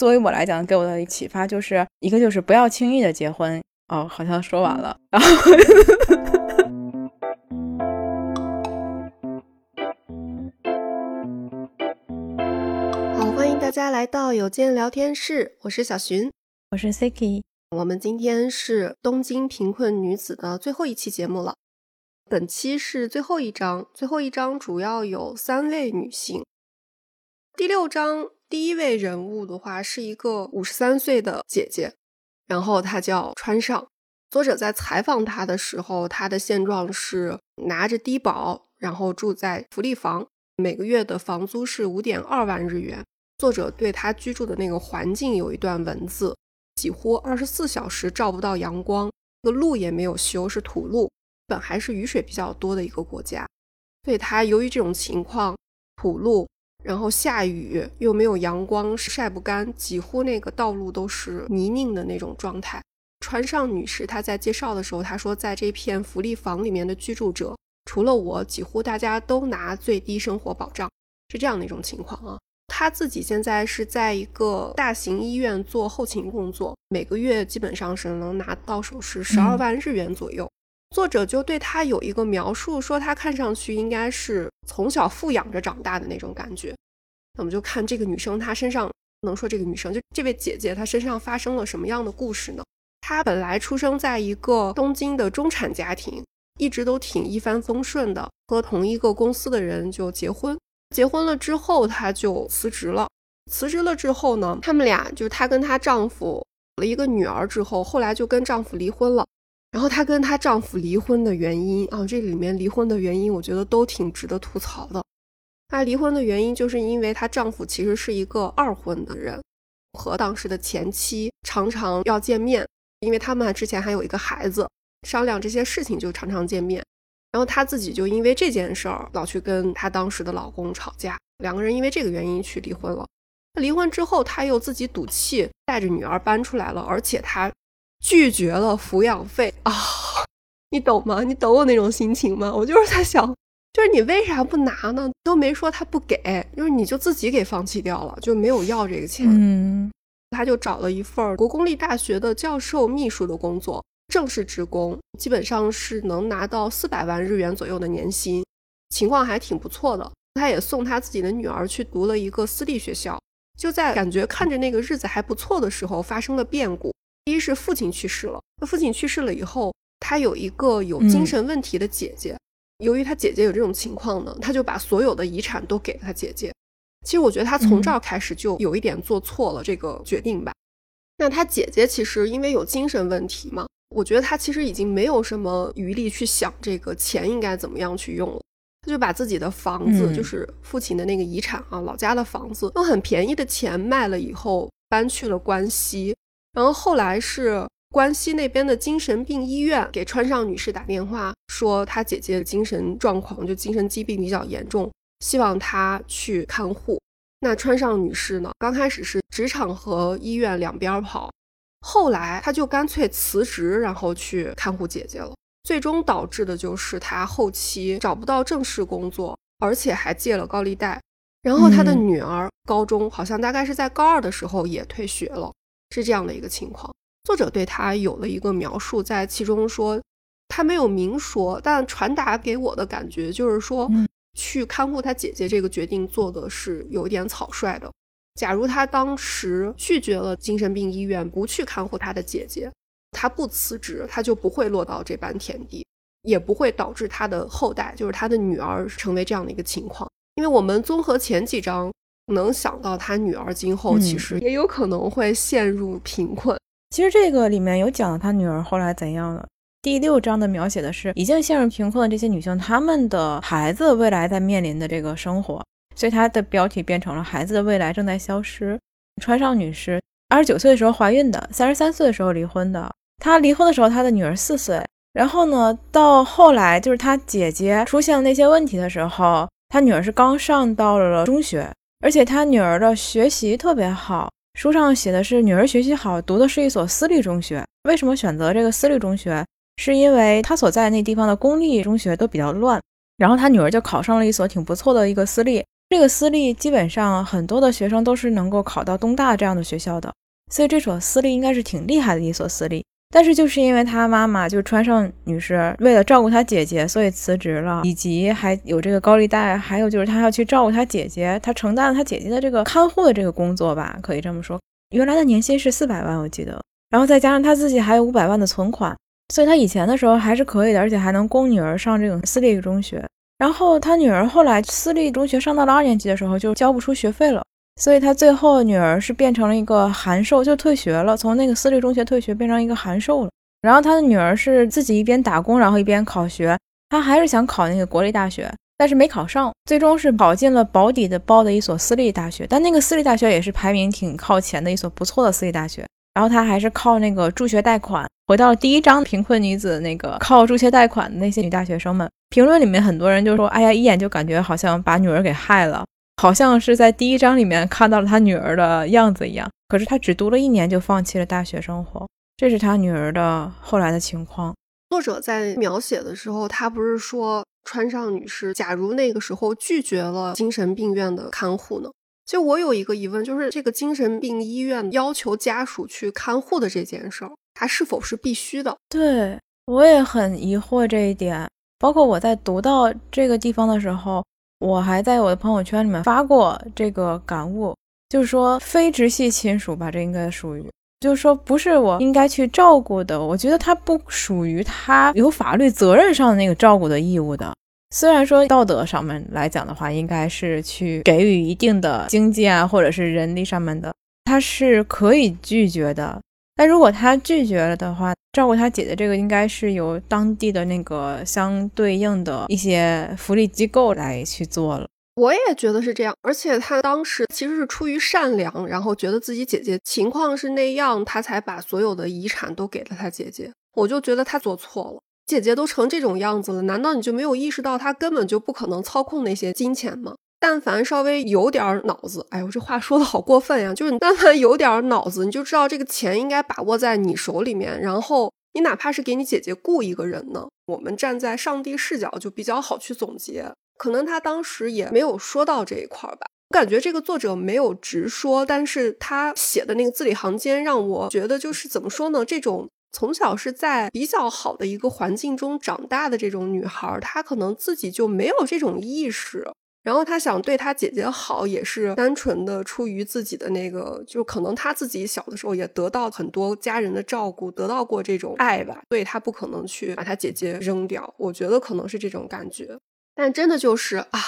作为我来讲，给我的启发就是一个就是不要轻易的结婚。哦，好像说完了，然后。好，欢迎大家来到有间聊天室，我是小寻，我是 Siki，我们今天是东京贫困女子的最后一期节目了。本期是最后一章，最后一章主要有三位女性。第六章第一位人物的话是一个五十三岁的姐姐。然后她叫川上，作者在采访她的时候，她的现状是拿着低保，然后住在福利房，每个月的房租是五点二万日元。作者对她居住的那个环境有一段文字：几乎二十四小时照不到阳光，那个路也没有修，是土路，本还是雨水比较多的一个国家，所以她由于这种情况，土路。然后下雨又没有阳光，晒不干，几乎那个道路都是泥泞的那种状态。川上女士她在介绍的时候，她说，在这片福利房里面的居住者，除了我，几乎大家都拿最低生活保障，是这样的一种情况啊。她自己现在是在一个大型医院做后勤工作，每个月基本上是能拿到手是十二万日元左右。作者就对她有一个描述，说她看上去应该是从小富养着长大的那种感觉。那我们就看这个女生，她身上能说这个女生，就这位姐姐，她身上发生了什么样的故事呢？她本来出生在一个东京的中产家庭，一直都挺一帆风顺的，和同一个公司的人就结婚。结婚了之后，她就辞职了。辞职了之后呢，他们俩就是她跟她丈夫有了一个女儿之后，后来就跟丈夫离婚了。然后她跟她丈夫离婚的原因啊，这里面离婚的原因，我觉得都挺值得吐槽的。她离婚的原因就是因为她丈夫其实是一个二婚的人，和当时的前妻常常要见面，因为他们之前还有一个孩子，商量这些事情就常常见面。然后她自己就因为这件事儿老去跟她当时的老公吵架，两个人因为这个原因去离婚了。那离婚之后，她又自己赌气带着女儿搬出来了，而且她。拒绝了抚养费啊，你懂吗？你懂我那种心情吗？我就是在想，就是你为啥不拿呢？都没说他不给，就是你就自己给放弃掉了，就没有要这个钱。嗯，他就找了一份国公立大学的教授秘书的工作，正式职工，基本上是能拿到四百万日元左右的年薪，情况还挺不错的。他也送他自己的女儿去读了一个私立学校，就在感觉看着那个日子还不错的时候，发生了变故。一是父亲去世了，那父亲去世了以后，他有一个有精神问题的姐姐。由于他姐姐有这种情况呢，他就把所有的遗产都给了他姐姐。其实我觉得他从这儿开始就有一点做错了这个决定吧。那他姐姐其实因为有精神问题嘛，我觉得他其实已经没有什么余力去想这个钱应该怎么样去用了。他就把自己的房子，就是父亲的那个遗产啊，老家的房子，用很便宜的钱卖了以后，搬去了关西。然后后来是关西那边的精神病医院给川上女士打电话，说她姐姐的精神状况就精神疾病比较严重，希望她去看护。那川上女士呢，刚开始是职场和医院两边跑，后来她就干脆辞职，然后去看护姐姐了。最终导致的就是她后期找不到正式工作，而且还借了高利贷。然后她的女儿高中好像大概是在高二的时候也退学了。是这样的一个情况，作者对他有了一个描述，在其中说，他没有明说，但传达给我的感觉就是说，去看护他姐姐这个决定做的是有一点草率的。假如他当时拒绝了精神病医院，不去看护他的姐姐，他不辞职，他就不会落到这般田地，也不会导致他的后代，就是他的女儿成为这样的一个情况。因为我们综合前几章。能想到他女儿今后其实也有可能会陷入贫困。其实这个里面有讲他女儿后来怎样了。第六章的描写的是已经陷入贫困的这些女性，她们的孩子未来在面临的这个生活，所以它的标题变成了“孩子的未来正在消失”。川上女士二十九岁的时候怀孕的，三十三岁的时候离婚的。她离婚的时候，她的女儿四岁。然后呢，到后来就是她姐姐出现了那些问题的时候，她女儿是刚上到了中学。而且他女儿的学习特别好，书上写的是女儿学习好，读的是一所私立中学。为什么选择这个私立中学？是因为他所在那地方的公立中学都比较乱，然后他女儿就考上了一所挺不错的一个私立。这个私立基本上很多的学生都是能够考到东大这样的学校的，所以这所私立应该是挺厉害的一所私立。但是就是因为他妈妈就川上女士为了照顾她姐姐，所以辞职了，以及还有这个高利贷，还有就是她要去照顾她姐姐，她承担了她姐姐的这个看护的这个工作吧，可以这么说。原来的年薪是四百万，我记得，然后再加上她自己还有五百万的存款，所以她以前的时候还是可以的，而且还能供女儿上这种私立中学。然后她女儿后来私立中学上到了二年级的时候就交不出学费了。所以他最后女儿是变成了一个函授，就退学了，从那个私立中学退学，变成一个函授了。然后他的女儿是自己一边打工，然后一边考学。他还是想考那个国立大学，但是没考上，最终是考进了保底的包的一所私立大学。但那个私立大学也是排名挺靠前的一所不错的私立大学。然后他还是靠那个助学贷款，回到了第一章贫困女子那个靠助学贷款的那些女大学生们。评论里面很多人就说：“哎呀，一眼就感觉好像把女儿给害了。”好像是在第一章里面看到了他女儿的样子一样，可是他只读了一年就放弃了大学生活，这是他女儿的后来的情况。作者在描写的时候，他不是说川上女士，假如那个时候拒绝了精神病院的看护呢？就我有一个疑问，就是这个精神病医院要求家属去看护的这件事儿，它是否是必须的？对我也很疑惑这一点，包括我在读到这个地方的时候。我还在我的朋友圈里面发过这个感悟，就是说非直系亲属吧，这应该属于，就是说不是我应该去照顾的，我觉得他不属于他有法律责任上的那个照顾的义务的。虽然说道德上面来讲的话，应该是去给予一定的经济啊，或者是人力上面的，他是可以拒绝的。但如果他拒绝了的话，照顾他姐姐这个应该是由当地的那个相对应的一些福利机构来去做了。我也觉得是这样，而且他当时其实是出于善良，然后觉得自己姐姐情况是那样，他才把所有的遗产都给了他姐姐。我就觉得他做错了，姐姐都成这种样子了，难道你就没有意识到他根本就不可能操控那些金钱吗？但凡稍微有点脑子，哎呦，这话说的好过分呀！就是你但凡有点脑子，你就知道这个钱应该把握在你手里面。然后你哪怕是给你姐姐雇一个人呢，我们站在上帝视角就比较好去总结。可能他当时也没有说到这一块儿吧，我感觉这个作者没有直说，但是他写的那个字里行间让我觉得就是怎么说呢？这种从小是在比较好的一个环境中长大的这种女孩，她可能自己就没有这种意识。然后他想对他姐姐好，也是单纯的出于自己的那个，就可能他自己小的时候也得到很多家人的照顾，得到过这种爱吧，所以他不可能去把他姐姐扔掉。我觉得可能是这种感觉，但真的就是啊，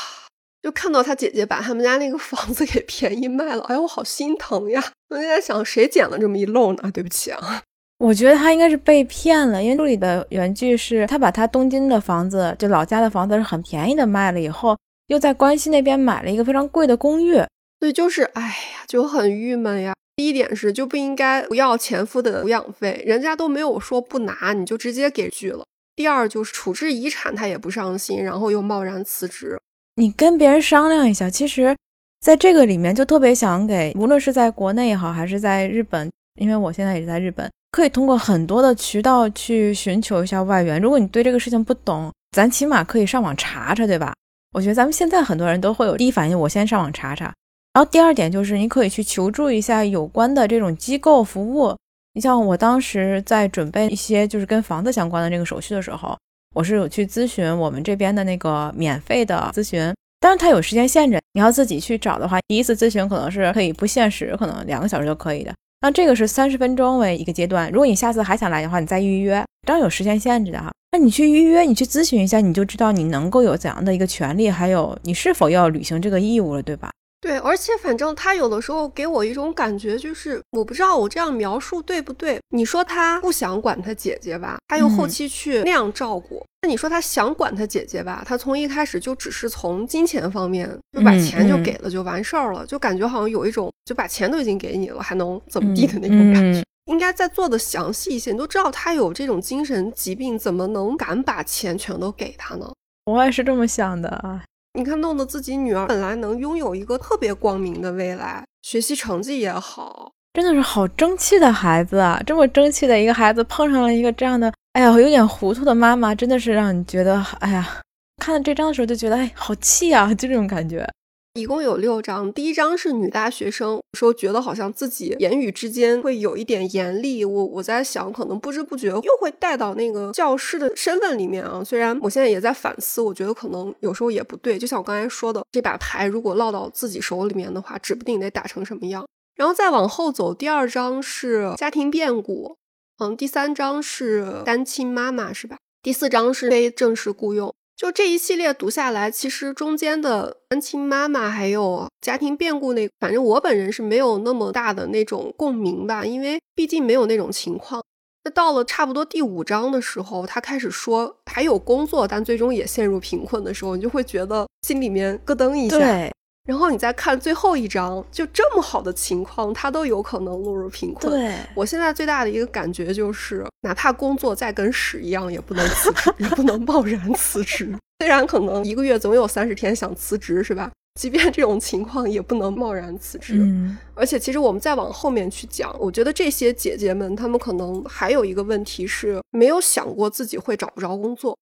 就看到他姐姐把他们家那个房子给便宜卖了，哎呀，我好心疼呀！我就在想，谁捡了这么一漏呢？对不起啊，我觉得他应该是被骗了，因为书里的原句是他把他东京的房子，就老家的房子是很便宜的卖了以后。又在关西那边买了一个非常贵的公寓，所以就是，哎呀，就很郁闷呀。第一点是就不应该不要前夫的抚养费，人家都没有说不拿，你就直接给拒了。第二就是处置遗产他也不上心，然后又贸然辞职。你跟别人商量一下，其实在这个里面就特别想给，无论是在国内也好，还是在日本，因为我现在也是在日本，可以通过很多的渠道去寻求一下外援。如果你对这个事情不懂，咱起码可以上网查查，对吧？我觉得咱们现在很多人都会有第一反应，我先上网查查。然后第二点就是，你可以去求助一下有关的这种机构服务。你像我当时在准备一些就是跟房子相关的这个手续的时候，我是有去咨询我们这边的那个免费的咨询，当然它有时间限制，你要自己去找的话，第一次咨询可能是可以不限时，可能两个小时就可以的。那这个是三十分钟为一个阶段，如果你下次还想来的话，你再预约，当然有时间限制的哈。那你去预约，你去咨询一下，你就知道你能够有怎样的一个权利，还有你是否要履行这个义务了，对吧？对，而且反正他有的时候给我一种感觉，就是我不知道我这样描述对不对。你说他不想管他姐姐吧，他又后期去那样照顾。那你说他想管他姐姐吧，他从一开始就只是从金钱方面就把钱就给了就完事儿了，就感觉好像有一种就把钱都已经给你了，还能怎么地的那种感觉。应该再做的详细一些，你都知道他有这种精神疾病，怎么能敢把钱全都给他呢？我也是这么想的啊！你看，弄得自己女儿本来能拥有一个特别光明的未来，学习成绩也好，真的是好争气的孩子啊！这么争气的一个孩子，碰上了一个这样的，哎呀，有点糊涂的妈妈，真的是让你觉得，哎呀，看到这张的时候就觉得，哎，好气啊，就这种感觉。一共有六章，第一章是女大学生，说觉得好像自己言语之间会有一点严厉，我我在想，可能不知不觉又会带到那个教师的身份里面啊。虽然我现在也在反思，我觉得可能有时候也不对。就像我刚才说的，这把牌如果落到自己手里面的话，指不定得打成什么样。然后再往后走，第二章是家庭变故，嗯，第三章是单亲妈妈，是吧？第四章是非正式雇佣。就这一系列读下来，其实中间的单亲妈妈还有家庭变故那，反正我本人是没有那么大的那种共鸣吧，因为毕竟没有那种情况。那到了差不多第五章的时候，他开始说还有工作，但最终也陷入贫困的时候，你就会觉得心里面咯噔一下。对。然后你再看最后一章，就这么好的情况，他都有可能落入贫困。对我现在最大的一个感觉就是，哪怕工作再跟屎一样，也不能辞职，也不能贸然辞职。虽然可能一个月总有三十天想辞职，是吧？即便这种情况，也不能贸然辞职。嗯。而且，其实我们再往后面去讲，我觉得这些姐姐们，她们可能还有一个问题是，没有想过自己会找不着工作。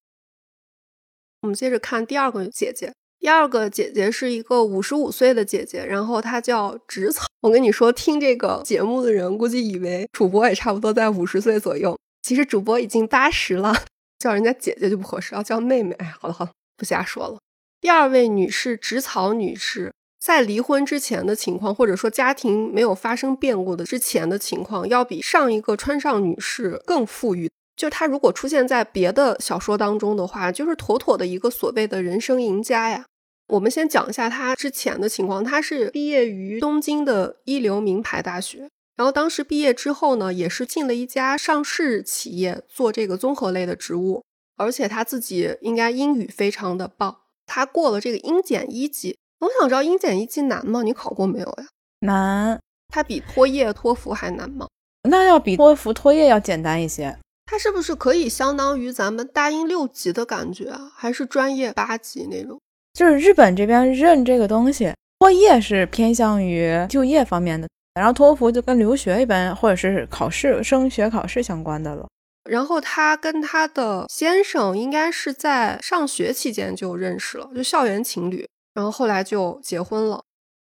我们接着看第二个姐姐。第二个姐姐是一个五十五岁的姐姐，然后她叫植草。我跟你说，听这个节目的人估计以为主播也差不多在五十岁左右，其实主播已经八十了，叫人家姐姐就不合适，要叫妹妹。哎，好了好了，不瞎说了。第二位女士植草女士，在离婚之前的情况，或者说家庭没有发生变故的之前的情况，要比上一个川上女士更富裕。就她如果出现在别的小说当中的话，就是妥妥的一个所谓的人生赢家呀。我们先讲一下他之前的情况。他是毕业于东京的一流名牌大学，然后当时毕业之后呢，也是进了一家上市企业做这个综合类的职务，而且他自己应该英语非常的棒。他过了这个英检一级。我想知道英检一级难吗？你考过没有呀？难。它比托业、托福还难吗？那要比托福、托业要简单一些。它是不是可以相当于咱们大英六级的感觉啊？还是专业八级那种？就是日本这边认这个东西，托业是偏向于就业方面的，然后托福就跟留学一般，或者是考试、升学考试相关的了。然后他跟他的先生应该是在上学期间就认识了，就校园情侣，然后后来就结婚了。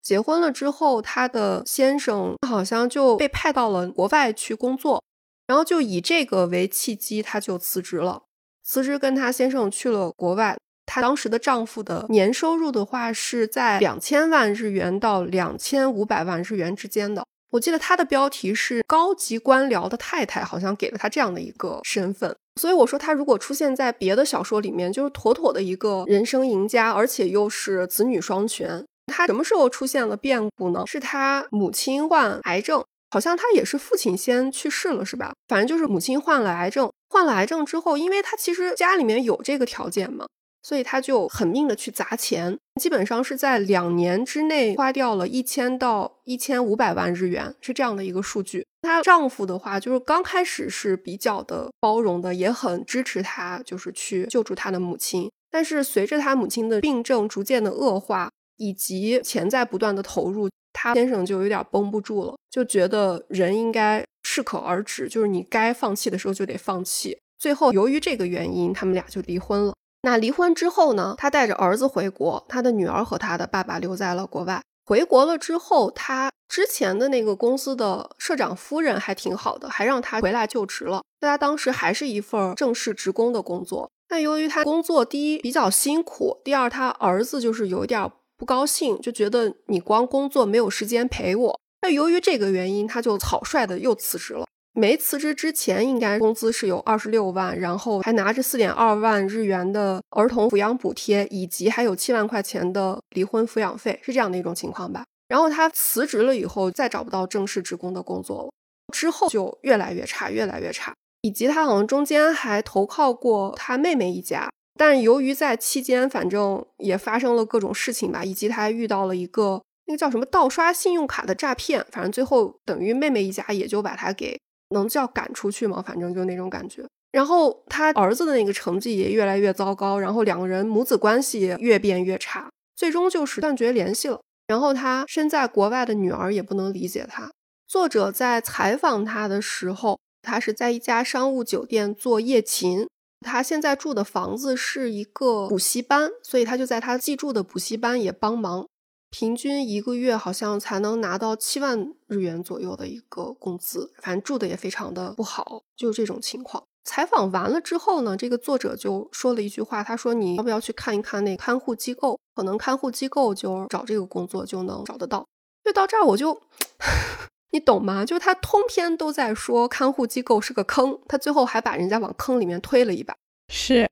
结婚了之后，他的先生好像就被派到了国外去工作，然后就以这个为契机，他就辞职了，辞职跟他先生去了国外。她当时的丈夫的年收入的话是在两千万日元到两千五百万日元之间的。我记得她的标题是高级官僚的太太，好像给了她这样的一个身份。所以我说，她如果出现在别的小说里面，就是妥妥的一个人生赢家，而且又是子女双全。她什么时候出现了变故呢？是她母亲患癌症，好像她也是父亲先去世了，是吧？反正就是母亲患了癌症，患了癌症之后，因为她其实家里面有这个条件嘛。所以他就狠命的去砸钱，基本上是在两年之内花掉了一千到一千五百万日元，是这样的一个数据。她丈夫的话，就是刚开始是比较的包容的，也很支持她，就是去救助她的母亲。但是随着她母亲的病症逐渐的恶化，以及钱在不断的投入，她先生就有点绷不住了，就觉得人应该适可而止，就是你该放弃的时候就得放弃。最后由于这个原因，他们俩就离婚了。那离婚之后呢？他带着儿子回国，他的女儿和他的爸爸留在了国外。回国了之后，他之前的那个公司的社长夫人还挺好的，还让他回来就职了。他当时还是一份正式职工的工作。但由于他工作第一比较辛苦，第二他儿子就是有一点不高兴，就觉得你光工作没有时间陪我。那由于这个原因，他就草率的又辞职了。没辞职之前，应该工资是有二十六万，然后还拿着四点二万日元的儿童抚养补贴，以及还有七万块钱的离婚抚养费，是这样的一种情况吧。然后他辞职了以后，再找不到正式职工的工作了，之后就越来越差，越来越差。以及他好像中间还投靠过他妹妹一家，但由于在期间，反正也发生了各种事情吧，以及他还遇到了一个那个叫什么盗刷信用卡的诈骗，反正最后等于妹妹一家也就把他给。能叫赶出去吗？反正就那种感觉。然后他儿子的那个成绩也越来越糟糕，然后两个人母子关系也越变越差，最终就是断绝联系了。然后他身在国外的女儿也不能理解他。作者在采访他的时候，他是在一家商务酒店做夜勤。他现在住的房子是一个补习班，所以他就在他寄住的补习班也帮忙。平均一个月好像才能拿到七万日元左右的一个工资，反正住的也非常的不好，就这种情况。采访完了之后呢，这个作者就说了一句话，他说：“你要不要去看一看那看护机构？可能看护机构就找这个工作就能找得到。”就到这儿我就，你懂吗？就是他通篇都在说看护机构是个坑，他最后还把人家往坑里面推了一把。是，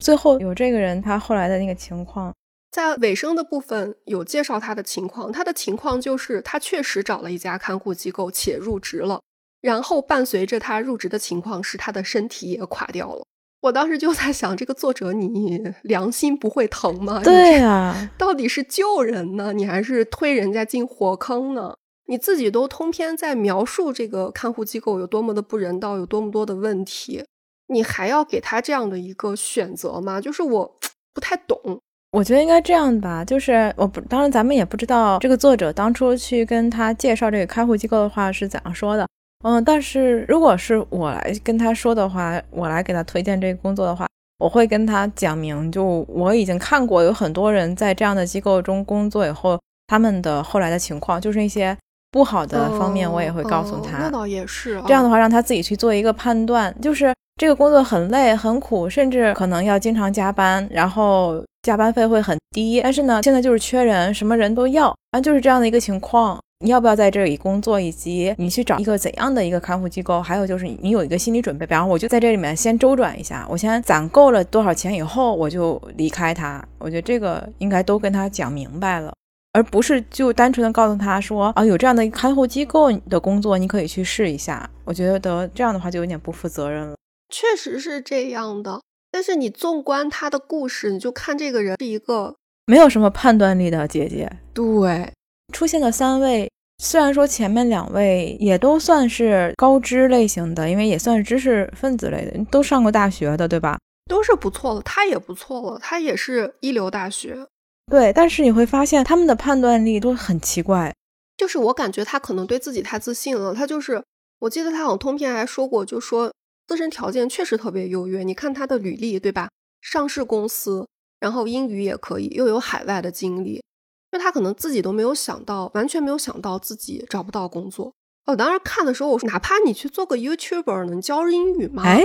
最后有这个人他后来的那个情况。在尾声的部分有介绍他的情况，他的情况就是他确实找了一家看护机构且入职了，然后伴随着他入职的情况是他的身体也垮掉了。我当时就在想，这个作者你良心不会疼吗？对呀，到底是救人呢，你还是推人家进火坑呢？你自己都通篇在描述这个看护机构有多么的不人道，有多么多的问题，你还要给他这样的一个选择吗？就是我不太懂。我觉得应该这样吧，就是我不，当然咱们也不知道这个作者当初去跟他介绍这个开户机构的话是怎样说的，嗯，但是如果是我来跟他说的话，我来给他推荐这个工作的话，我会跟他讲明，就我已经看过有很多人在这样的机构中工作以后，他们的后来的情况，就是一些不好的方面，我也会告诉他。那倒也是，这样的话让他自己去做一个判断，就是这个工作很累很苦，甚至可能要经常加班，然后。加班费会很低，但是呢，现在就是缺人，什么人都要啊，就是这样的一个情况。你要不要在这里工作，以及你去找一个怎样的一个看护机构？还有就是你有一个心理准备，比方我就在这里面先周转一下，我先攒够了多少钱以后，我就离开他。我觉得这个应该都跟他讲明白了，而不是就单纯的告诉他说啊，有这样的看护机构的工作，你可以去试一下。我觉得这样的话就有点不负责任了。确实是这样的。但是你纵观他的故事，你就看这个人是一个没有什么判断力的姐姐。对，出现的三位，虽然说前面两位也都算是高知类型的，因为也算是知识分子类的，都上过大学的，对吧？都是不错的，他也不错了，他也是一流大学。对，但是你会发现他们的判断力都很奇怪。就是我感觉他可能对自己太自信了，他就是我记得他好像通篇还说过，就说。自身条件确实特别优越，你看他的履历，对吧？上市公司，然后英语也可以，又有海外的经历，就他可能自己都没有想到，完全没有想到自己找不到工作。我当时看的时候，我说哪怕你去做个 YouTuber 能，教英语吗？哎，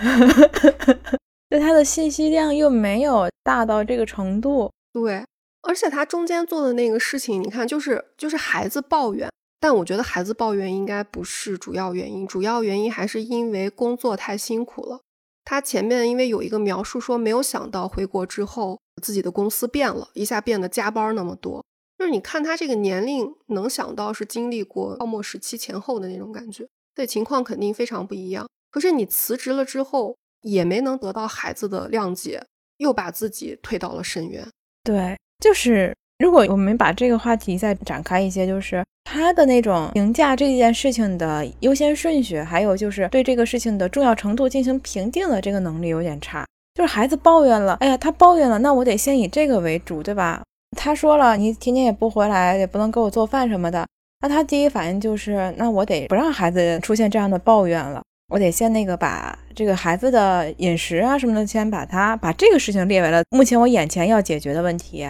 对他的信息量又没有大到这个程度。对，而且他中间做的那个事情，你看，就是就是孩子抱怨。但我觉得孩子抱怨应该不是主要原因，主要原因还是因为工作太辛苦了。他前面因为有一个描述说，没有想到回国之后自己的公司变了一下，变得加班那么多。就是你看他这个年龄，能想到是经历过泡沫时期前后的那种感觉，对情况肯定非常不一样。可是你辞职了之后，也没能得到孩子的谅解，又把自己推到了深渊。对，就是如果我们把这个话题再展开一些，就是。他的那种评价这件事情的优先顺序，还有就是对这个事情的重要程度进行评定的这个能力有点差。就是孩子抱怨了，哎呀，他抱怨了，那我得先以这个为主，对吧？他说了，你天天也不回来，也不能给我做饭什么的，那他第一反应就是，那我得不让孩子出现这样的抱怨了，我得先那个把这个孩子的饮食啊什么的，先把他把这个事情列为了目前我眼前要解决的问题，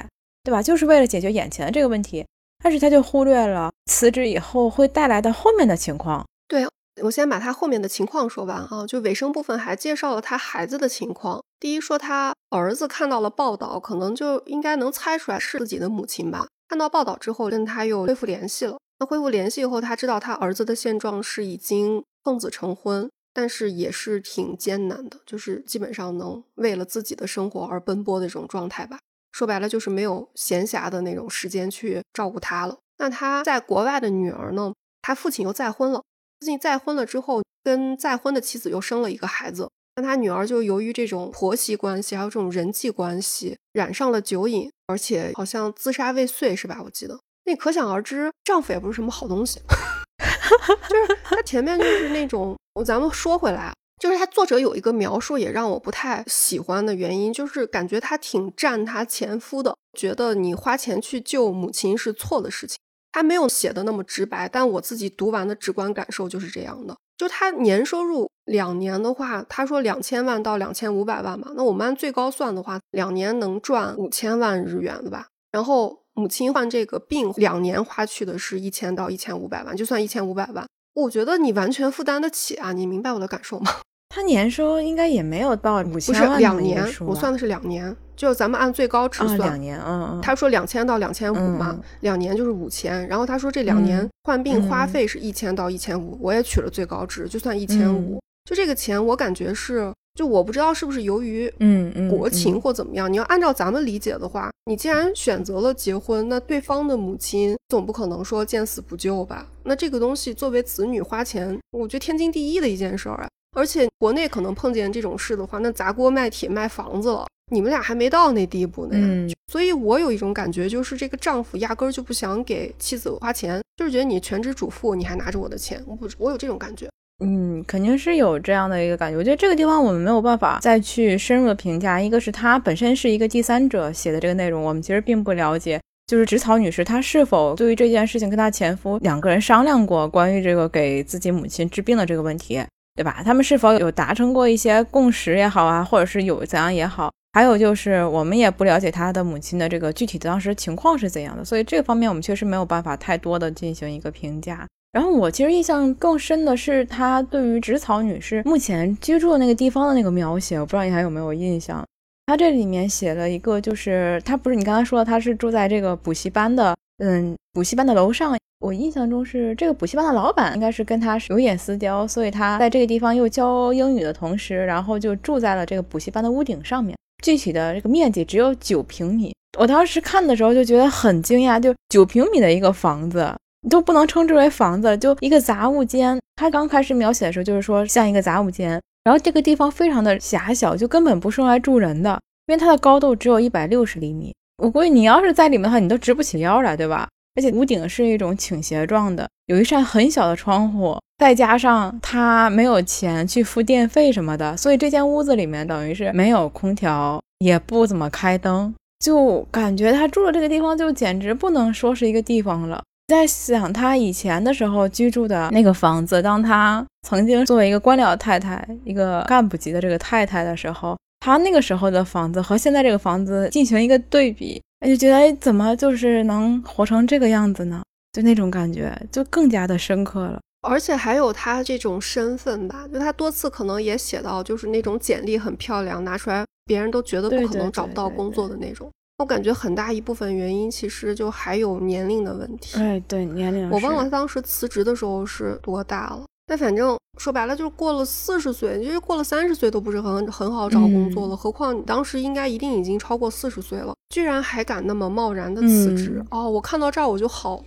对吧？就是为了解决眼前的这个问题。但是他就忽略了辞职以后会带来的后面的情况。对我先把他后面的情况说完啊，就尾声部分还介绍了他孩子的情况。第一说他儿子看到了报道，可能就应该能猜出来是自己的母亲吧。看到报道之后，跟他又恢复联系了。那恢复联系以后，他知道他儿子的现状是已经奉子成婚，但是也是挺艰难的，就是基本上能为了自己的生活而奔波的这种状态吧。说白了就是没有闲暇的那种时间去照顾他了。那他在国外的女儿呢？他父亲又再婚了。父亲再婚了之后，跟再婚的妻子又生了一个孩子。那他女儿就由于这种婆媳关系，还有这种人际关系，染上了酒瘾，而且好像自杀未遂，是吧？我记得。那可想而知，丈夫也不是什么好东西。就是他前面就是那种，咱们说回来。就是他作者有一个描述，也让我不太喜欢的原因，就是感觉他挺站他前夫的，觉得你花钱去救母亲是错的事情。他没有写的那么直白，但我自己读完的直观感受就是这样的。就他年收入两年的话，他说两千万到两千五百万嘛，那我们按最高算的话，两年能赚五千万日元的吧？然后母亲患这个病两年花去的是一千到一千五百万，就算一千五百万，我觉得你完全负担得起啊！你明白我的感受吗？他年收应该也没有到五千万不是两年，我算的是两年，就咱们按最高值算两年。嗯嗯，他说两千到两千五嘛，两年就是五千。然后他说这两年患病花费是一千到一千五，我也取了最高值，就算一千五。就这个钱，我感觉是。就我不知道是不是由于嗯嗯国情或怎么样，你要按照咱们理解的话，你既然选择了结婚，那对方的母亲总不可能说见死不救吧？那这个东西作为子女花钱，我觉得天经地义的一件事儿啊。而且国内可能碰见这种事的话，那砸锅卖铁卖房子了，你们俩还没到那地步呢。嗯，所以我有一种感觉，就是这个丈夫压根儿就不想给妻子花钱，就是觉得你全职主妇，你还拿着我的钱，我不，我有这种感觉。嗯，肯定是有这样的一个感觉。我觉得这个地方我们没有办法再去深入的评价。一个是她本身是一个第三者写的这个内容，我们其实并不了解。就是植草女士她是否对于这件事情跟她前夫两个人商量过关于这个给自己母亲治病的这个问题，对吧？他们是否有达成过一些共识也好啊，或者是有怎样也好？还有就是我们也不了解她的母亲的这个具体当时情况是怎样的，所以这个方面我们确实没有办法太多的进行一个评价。然后我其实印象更深的是他对于植草女士目前居住的那个地方的那个描写，我不知道你还有没有印象。他这里面写了一个，就是他不是你刚才说的他是住在这个补习班的，嗯，补习班的楼上。我印象中是这个补习班的老板应该是跟他有眼私交，所以他在这个地方又教英语的同时，然后就住在了这个补习班的屋顶上面。具体的这个面积只有九平米。我当时看的时候就觉得很惊讶，就九平米的一个房子。都不能称之为房子，就一个杂物间。他刚开始描写的时候，就是说像一个杂物间，然后这个地方非常的狭小，就根本不是用来住人的，因为它的高度只有一百六十厘米。我估计你要是在里面的话，你都直不起腰来，对吧？而且屋顶是一种倾斜状的，有一扇很小的窗户，再加上他没有钱去付电费什么的，所以这间屋子里面等于是没有空调，也不怎么开灯，就感觉他住的这个地方就简直不能说是一个地方了。在想他以前的时候居住的那个房子，当他曾经作为一个官僚太太、一个干部级的这个太太的时候，他那个时候的房子和现在这个房子进行一个对比，就觉得哎，怎么就是能活成这个样子呢？就那种感觉就更加的深刻了。而且还有他这种身份吧，就他多次可能也写到，就是那种简历很漂亮，拿出来别人都觉得不可能找不到工作的那种。我感觉很大一部分原因其实就还有年龄的问题。哎，对，年龄。我忘了他当时辞职的时候是多大了。但反正说白了就是过了四十岁，就是过了三十岁都不是很很好找工作了。何况你当时应该一定已经超过四十岁了，居然还敢那么贸然的辞职。哦，我看到这儿我就好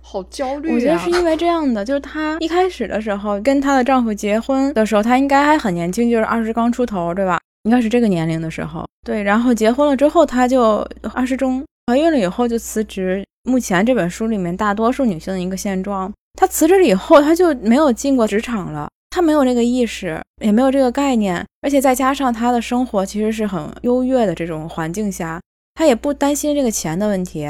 好焦虑。我觉得是因为这样的，就是她一开始的时候跟她的丈夫结婚的时候，她应该还很年轻，就是二十刚出头，对吧？应该是这个年龄的时候，对，然后结婚了之后，她就二十中怀孕了以后就辞职。目前这本书里面大多数女性的一个现状，她辞职了以后，她就没有进过职场了，她没有这个意识，也没有这个概念，而且再加上她的生活其实是很优越的这种环境下，她也不担心这个钱的问题，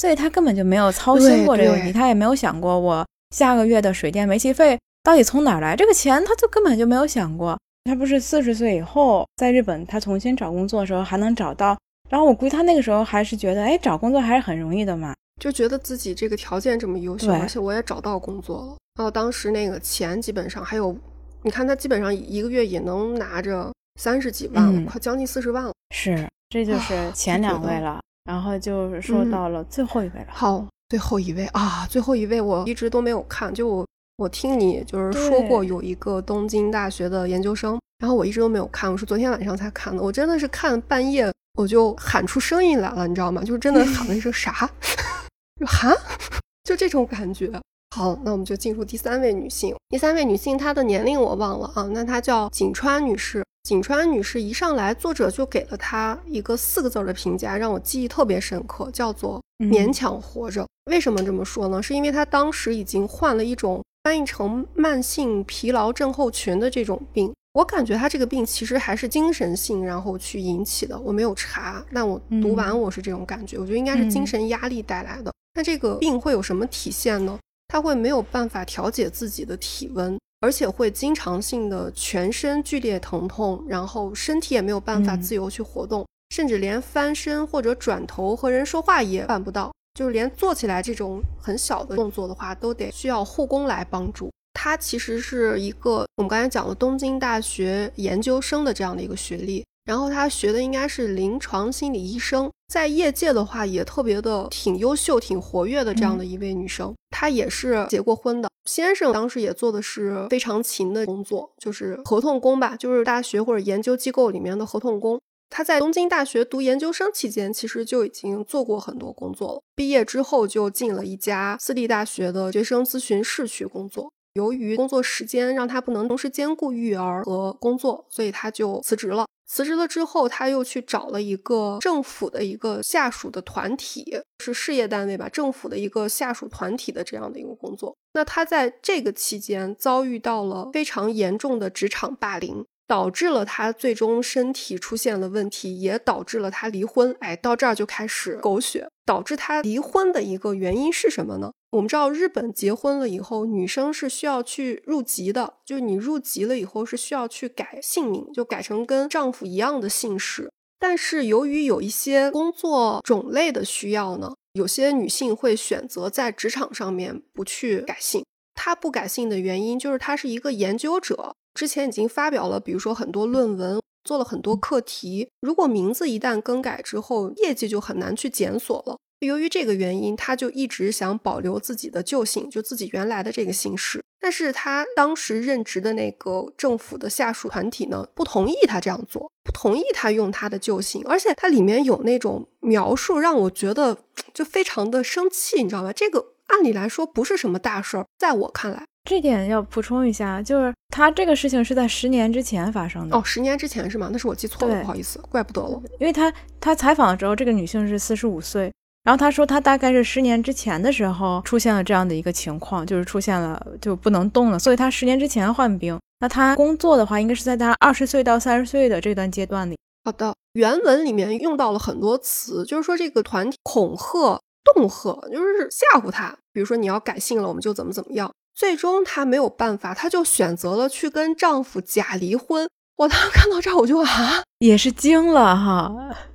所以她根本就没有操心过这个问题，她也没有想过我下个月的水电煤气费到底从哪来，这个钱她就根本就没有想过。他不是四十岁以后在日本，他重新找工作的时候还能找到。然后我估计他那个时候还是觉得，哎，找工作还是很容易的嘛，就觉得自己这个条件这么优秀，而且我也找到工作了。然后当时那个钱基本上还有，你看他基本上一个月也能拿着三十几万了，快将近四十万了。是，这就是前两位了。然后就是说到了最后一位了。好，最后一位啊，最后一位我一直都没有看，就我。听你就是说过有一个东京大学的研究生，然后我一直都没有看，我是昨天晚上才看的。我真的是看半夜我就喊出声音来了，你知道吗？就是真的喊了一声啥？就哈，就这种感觉。好，那我们就进入第三位女性。第三位女性她的年龄我忘了啊，那她叫井川女士。井川女士一上来，作者就给了她一个四个字的评价，让我记忆特别深刻，叫做勉强活着。为什么这么说呢？是因为她当时已经患了一种。翻译成慢性疲劳症候群的这种病，我感觉他这个病其实还是精神性，然后去引起的。我没有查，但我读完我是这种感觉，我觉得应该是精神压力带来的。那这个病会有什么体现呢？他会没有办法调节自己的体温，而且会经常性的全身剧烈疼痛，然后身体也没有办法自由去活动，甚至连翻身或者转头和人说话也办不到。就是连做起来这种很小的动作的话，都得需要护工来帮助。他其实是一个我们刚才讲的东京大学研究生的这样的一个学历，然后他学的应该是临床心理医生，在业界的话也特别的挺优秀、挺活跃的这样的一位女生。她也是结过婚的，先生当时也做的是非常勤的工作，就是合同工吧，就是大学或者研究机构里面的合同工。他在东京大学读研究生期间，其实就已经做过很多工作了。毕业之后就进了一家私立大学的学生咨询室去工作。由于工作时间让他不能同时兼顾育儿和工作，所以他就辞职了。辞职了之后，他又去找了一个政府的一个下属的团体，是事业单位吧，政府的一个下属团体的这样的一个工作。那他在这个期间遭遇到了非常严重的职场霸凌。导致了他最终身体出现了问题，也导致了他离婚。哎，到这儿就开始狗血。导致他离婚的一个原因是什么呢？我们知道日本结婚了以后，女生是需要去入籍的，就是你入籍了以后是需要去改姓名，就改成跟丈夫一样的姓氏。但是由于有一些工作种类的需要呢，有些女性会选择在职场上面不去改姓。他不改姓的原因就是他是一个研究者。之前已经发表了，比如说很多论文，做了很多课题。如果名字一旦更改之后，业绩就很难去检索了。由于这个原因，他就一直想保留自己的旧姓，就自己原来的这个姓氏。但是他当时任职的那个政府的下属团体呢，不同意他这样做，不同意他用他的旧姓，而且它里面有那种描述，让我觉得就非常的生气，你知道吧？这个按理来说不是什么大事儿，在我看来。这点要补充一下，就是他这个事情是在十年之前发生的哦，十年之前是吗？那是我记错了，不好意思，怪不得了。因为他他采访的时候，这个女性是四十五岁，然后他说他大概是十年之前的时候出现了这样的一个情况，就是出现了就不能动了，所以他十年之前患病。那他工作的话，应该是在他二十岁到三十岁的这段阶段里。好的，原文里面用到了很多词，就是说这个团体恐吓、恫吓，就是吓唬他，比如说你要改姓了，我们就怎么怎么样。最终她没有办法，她就选择了去跟丈夫假离婚。我当时看到这儿，我就啊，也是惊了哈，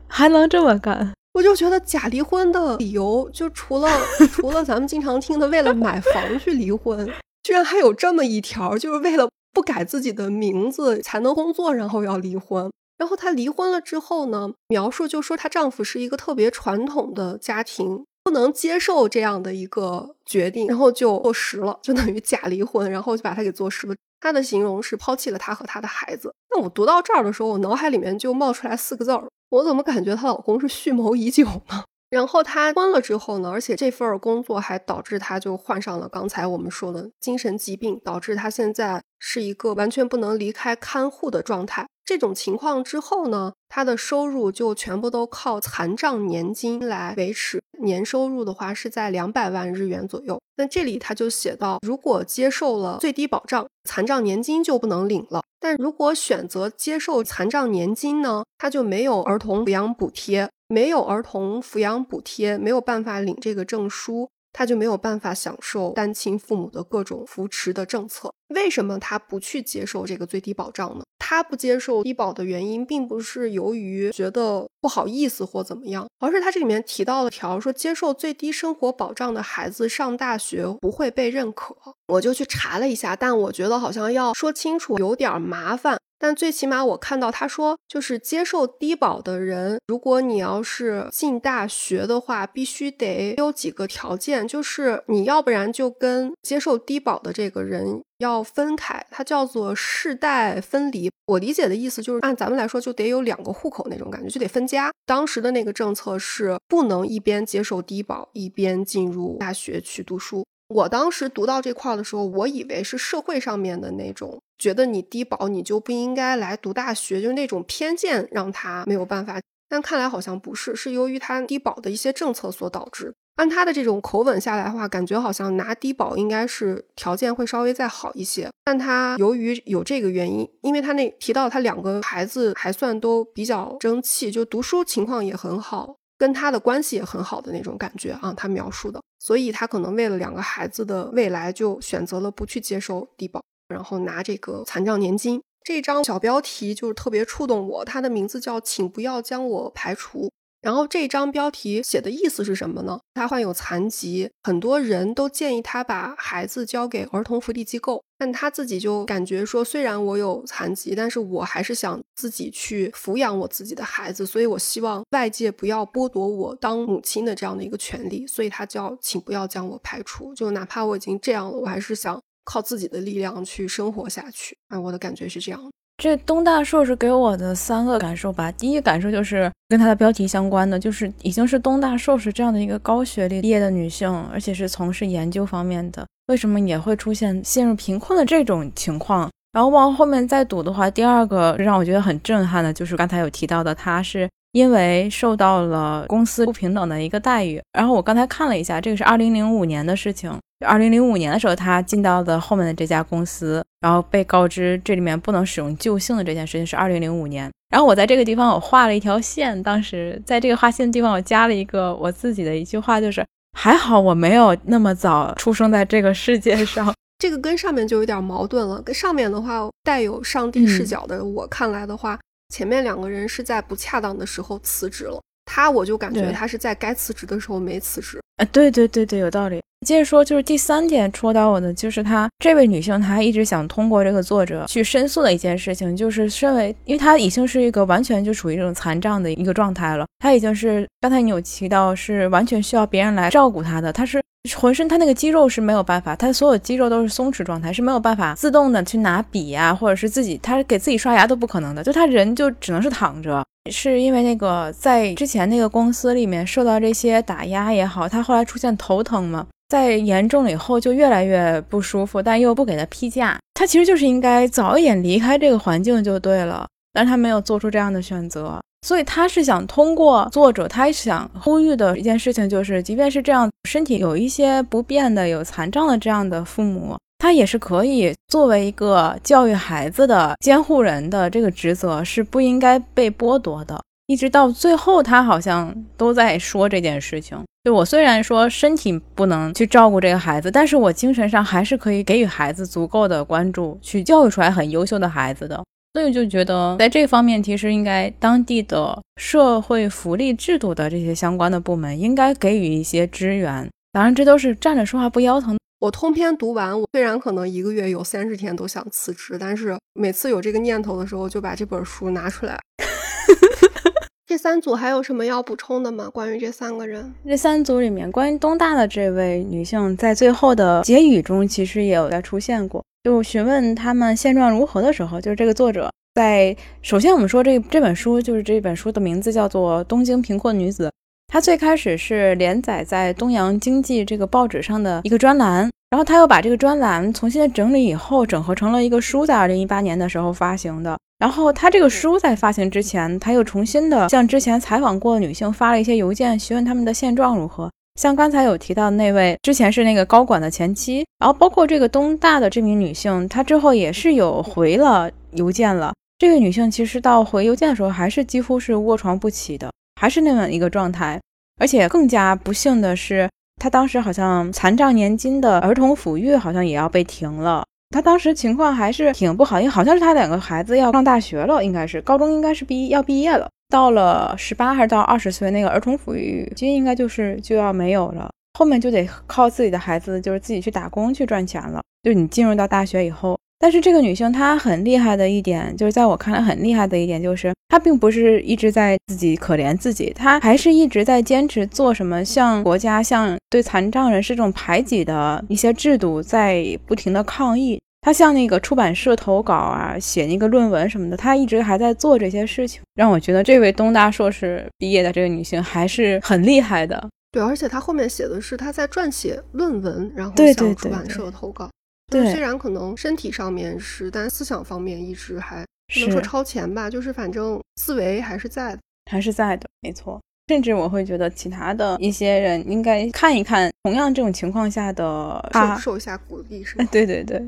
还能这么干？我就觉得假离婚的理由，就除了除了咱们经常听的为了买房去离婚，居然还有这么一条，就是为了不改自己的名字才能工作，然后要离婚。然后她离婚了之后呢，描述就说她丈夫是一个特别传统的家庭。不能接受这样的一个决定，然后就坐实了，就等于假离婚，然后就把他给坐实了。他的形容是抛弃了他和他的孩子。那我读到这儿的时候，我脑海里面就冒出来四个字儿：我怎么感觉她老公是蓄谋已久呢？然后她婚了之后呢，而且这份工作还导致她就患上了刚才我们说的精神疾病，导致她现在是一个完全不能离开看护的状态。这种情况之后呢，他的收入就全部都靠残障年金来维持。年收入的话是在两百万日元左右。那这里他就写到，如果接受了最低保障，残障年金就不能领了。但如果选择接受残障年金呢，他就没有儿童抚养补贴，没有儿童抚养补贴，没有办法领这个证书。他就没有办法享受单亲父母的各种扶持的政策。为什么他不去接受这个最低保障呢？他不接受低保的原因，并不是由于觉得不好意思或怎么样，而是他这里面提到了条，说接受最低生活保障的孩子上大学不会被认可。我就去查了一下，但我觉得好像要说清楚有点麻烦。但最起码我看到他说，就是接受低保的人，如果你要是进大学的话，必须得有几个条件，就是你要不然就跟接受低保的这个人要分开，它叫做世代分离。我理解的意思就是，按咱们来说，就得有两个户口那种感觉，就得分家。当时的那个政策是不能一边接受低保，一边进入大学去读书。我当时读到这块的时候，我以为是社会上面的那种觉得你低保你就不应该来读大学，就是那种偏见让他没有办法。但看来好像不是，是由于他低保的一些政策所导致。按他的这种口吻下来的话，感觉好像拿低保应该是条件会稍微再好一些。但他由于有这个原因，因为他那提到他两个孩子还算都比较争气，就读书情况也很好。跟他的关系也很好的那种感觉啊，他描述的，所以他可能为了两个孩子的未来，就选择了不去接收低保，然后拿这个残障年金。这张小标题就是特别触动我，它的名字叫“请不要将我排除”。然后这张标题写的意思是什么呢？他患有残疾，很多人都建议他把孩子交给儿童福利机构，但他自己就感觉说，虽然我有残疾，但是我还是想自己去抚养我自己的孩子，所以我希望外界不要剥夺我当母亲的这样的一个权利，所以他叫请不要将我排除，就哪怕我已经这样了，我还是想靠自己的力量去生活下去。哎，我的感觉是这样。这东大硕士给我的三个感受吧。第一感受就是跟它的标题相关的，就是已经是东大硕士这样的一个高学历毕业的女性，而且是从事研究方面的，为什么也会出现陷入贫困的这种情况？然后往后面再读的话，第二个让我觉得很震撼的，就是刚才有提到的，她是因为受到了公司不平等的一个待遇。然后我刚才看了一下，这个是二零零五年的事情。二零零五年的时候，他进到的后面的这家公司，然后被告知这里面不能使用旧姓的这件事情是二零零五年。然后我在这个地方我画了一条线，当时在这个画线的地方我加了一个我自己的一句话，就是还好我没有那么早出生在这个世界上。这个跟上面就有点矛盾了。跟上面的话带有上帝视角的我看来的话，前面两个人是在不恰当的时候辞职了，他我就感觉他是在该辞职的时候没辞职。啊，对对对对，有道理。接着说，就是第三点戳到我的，就是她这位女性，她一直想通过这个作者去申诉的一件事情，就是身为，因为她已经是一个完全就处于这种残障的一个状态了，她已经是刚才你有提到是完全需要别人来照顾她的，她是浑身他那个肌肉是没有办法，他所有肌肉都是松弛状态，是没有办法自动的去拿笔呀，或者是自己，他给自己刷牙都不可能的，就他人就只能是躺着，是因为那个在之前那个公司里面受到这些打压也好，他后来出现头疼嘛。在严重了以后就越来越不舒服，但又不给他批假，他其实就是应该早一点离开这个环境就对了，但是他没有做出这样的选择，所以他是想通过作者，他想呼吁的一件事情就是，即便是这样身体有一些不便的、有残障的这样的父母，他也是可以作为一个教育孩子的监护人的这个职责是不应该被剥夺的。一直到最后，他好像都在说这件事情。就我虽然说身体不能去照顾这个孩子，但是我精神上还是可以给予孩子足够的关注，去教育出来很优秀的孩子的。所以就觉得在这方面，其实应该当地的社会福利制度的这些相关的部门应该给予一些支援。当然，这都是站着说话不腰疼。我通篇读完，我虽然可能一个月有三十天都想辞职，但是每次有这个念头的时候，就把这本书拿出来。这三组还有什么要补充的吗？关于这三个人，这三组里面，关于东大的这位女性，在最后的结语中，其实也有在出现过。就询问他们现状如何的时候，就是这个作者在首先我们说这这本书，就是这本书的名字叫做《东京贫困女子》，它最开始是连载在《东洋经济》这个报纸上的一个专栏。然后他又把这个专栏重新的整理以后，整合成了一个书，在二零一八年的时候发行的。然后他这个书在发行之前，他又重新的向之前采访过的女性发了一些邮件，询问他们的现状如何。像刚才有提到那位，之前是那个高管的前妻，然后包括这个东大的这名女性，她之后也是有回了邮件了。这个女性其实到回邮件的时候，还是几乎是卧床不起的，还是那么一个状态。而且更加不幸的是。她当时好像残障年金的儿童抚育好像也要被停了。他当时情况还是挺不好，因为好像是他两个孩子要上大学了，应该是高中应该是毕要毕业了。到了十八还是到二十岁，那个儿童抚育金应该就是就要没有了，后面就得靠自己的孩子，就是自己去打工去赚钱了。就是你进入到大学以后。但是这个女性她很厉害的一点，就是在我看来很厉害的一点，就是她并不是一直在自己可怜自己，她还是一直在坚持做什么，像国家、像对残障人士这种排挤的一些制度在不停的抗议。她向那个出版社投稿啊，写那个论文什么的，她一直还在做这些事情，让我觉得这位东大硕士毕业的这个女性还是很厉害的。对，而且她后面写的是她在撰写论文，然后向出版社投稿。对，虽然可能身体上面是，但思想方面一直还不能说超前吧，就是反正思维还是在的，还是在的，没错。甚至我会觉得其他的一些人应该看一看同样这种情况下的他，受一下鼓励是 吗？对对对。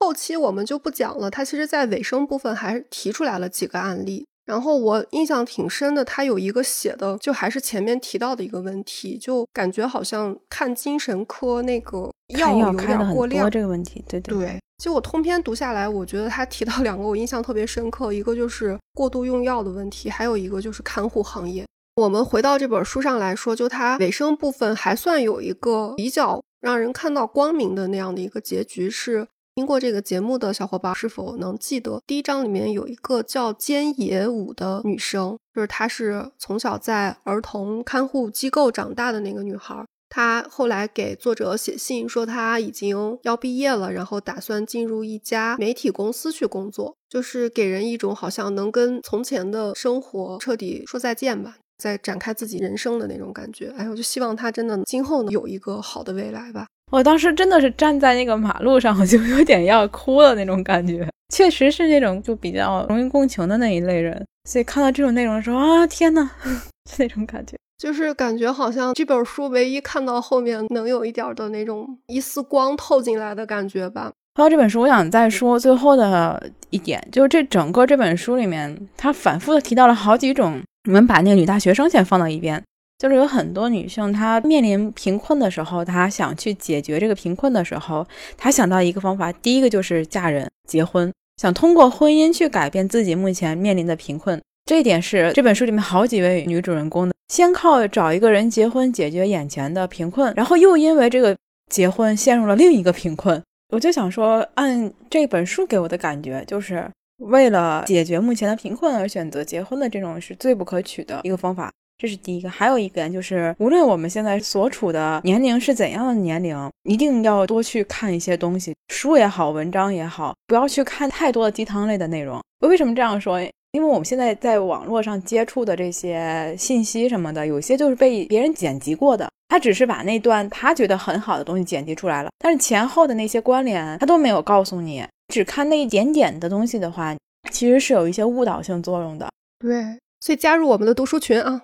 后期我们就不讲了，他其实在尾声部分还提出来了几个案例。然后我印象挺深的，他有一个写的，就还是前面提到的一个问题，就感觉好像看精神科那个药有点过量这个问题。对对对，就我通篇读下来，我觉得他提到两个我印象特别深刻，一个就是过度用药的问题，还有一个就是看护行业。我们回到这本书上来说，就它尾声部分还算有一个比较让人看到光明的那样的一个结局。是听过这个节目的小伙伴是否能记得，第一章里面有一个叫菅野武的女生，就是她是从小在儿童看护机构长大的那个女孩。她后来给作者写信说，她已经要毕业了，然后打算进入一家媒体公司去工作，就是给人一种好像能跟从前的生活彻底说再见吧。在展开自己人生的那种感觉，哎，我就希望她真的今后能有一个好的未来吧。我当时真的是站在那个马路上，我就有点要哭了那种感觉，确实是那种就比较容易共情的那一类人，所以看到这种内容的时候啊，天呐，那种感觉，就是感觉好像这本书唯一看到后面能有一点的那种一丝光透进来的感觉吧。说到这本书，我想再说最后的一点，就是这整个这本书里面，他反复的提到了好几种。我们把那个女大学生先放到一边，就是有很多女性，她面临贫困的时候，她想去解决这个贫困的时候，她想到一个方法，第一个就是嫁人结婚，想通过婚姻去改变自己目前面临的贫困。这一点是这本书里面好几位女主人公的，先靠找一个人结婚解决眼前的贫困，然后又因为这个结婚陷入了另一个贫困。我就想说，按这本书给我的感觉就是。为了解决目前的贫困而选择结婚的这种是最不可取的一个方法，这是第一个。还有一点就是，无论我们现在所处的年龄是怎样的年龄，一定要多去看一些东西，书也好，文章也好，不要去看太多的鸡汤类的内容。为什么这样说？因为我们现在在网络上接触的这些信息什么的，有些就是被别人剪辑过的，他只是把那段他觉得很好的东西剪辑出来了，但是前后的那些关联他都没有告诉你。只看那一点点的东西的话，其实是有一些误导性作用的。对，所以加入我们的读书群啊！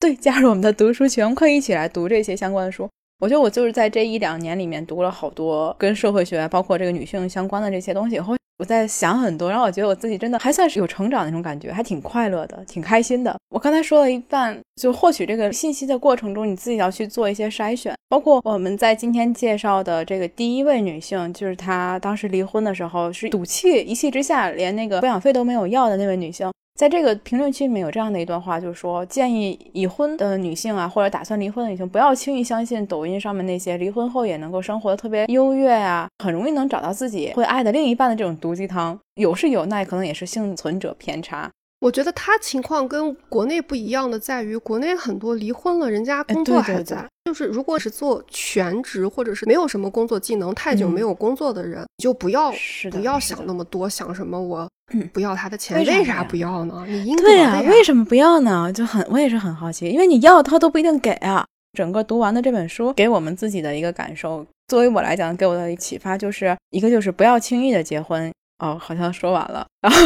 对，加入我们的读书群，可以一起来读这些相关的书。我觉得我就是在这一两年里面读了好多跟社会学，包括这个女性相关的这些东西后，我在想很多，然后我觉得我自己真的还算是有成长那种感觉，还挺快乐的，挺开心的。我刚才说了一半，就获取这个信息的过程中，你自己要去做一些筛选，包括我们在今天介绍的这个第一位女性，就是她当时离婚的时候是赌气，一气之下连那个抚养费都没有要的那位女性。在这个评论区里面有这样的一段话，就是说建议已婚的女性啊，或者打算离婚的女性，不要轻易相信抖音上面那些离婚后也能够生活的特别优越啊，很容易能找到自己会爱的另一半的这种毒鸡汤。有是有，那可能也是幸存者偏差。我觉得他情况跟国内不一样的在于，国内很多离婚了，人家工作还在。就是如果是做全职或者是没有什么工作技能、太久没有工作的人，你就不要不要想那么多，想什么我不要他的钱，为啥不要呢？你应该对呀，为什么不要呢？就很我也是很好奇，因为你要他都不一定给啊。整个读完的这本书给我们自己的一个感受，作为我来讲，给我的启发就是一个就是不要轻易的结婚。哦，好像说完了，然后。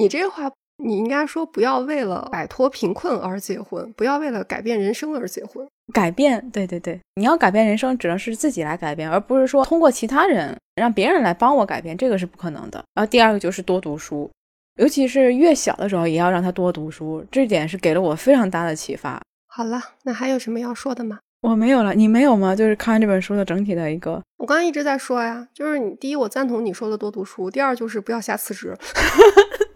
你这话，你应该说不要为了摆脱贫困而结婚，不要为了改变人生而结婚。改变，对对对，你要改变人生，只能是自己来改变，而不是说通过其他人让别人来帮我改变，这个是不可能的。然后第二个就是多读书，尤其是越小的时候也要让他多读书，这点是给了我非常大的启发。好了，那还有什么要说的吗？我没有了，你没有吗？就是看完这本书的整体的一个，我刚刚一直在说呀，就是你第一，我赞同你说的多读书；第二，就是不要瞎辞职。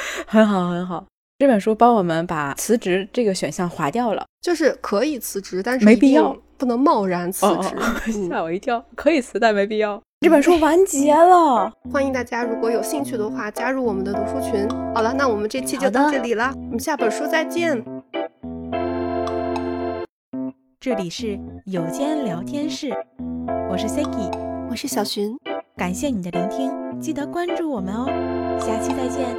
很好，很好。这本书帮我们把辞职这个选项划掉了，就是可以辞职，但是没必要，不能贸然辞职。吓我一跳，可以辞，但没必要。这本书完结了，欢迎大家如果有兴趣的话加入我们的读书群。好了，那我们这期就到这里了，我们下本书再见。这里是有间聊天室，我是 Siki，我是小寻，感谢你的聆听，记得关注我们哦，下期再见。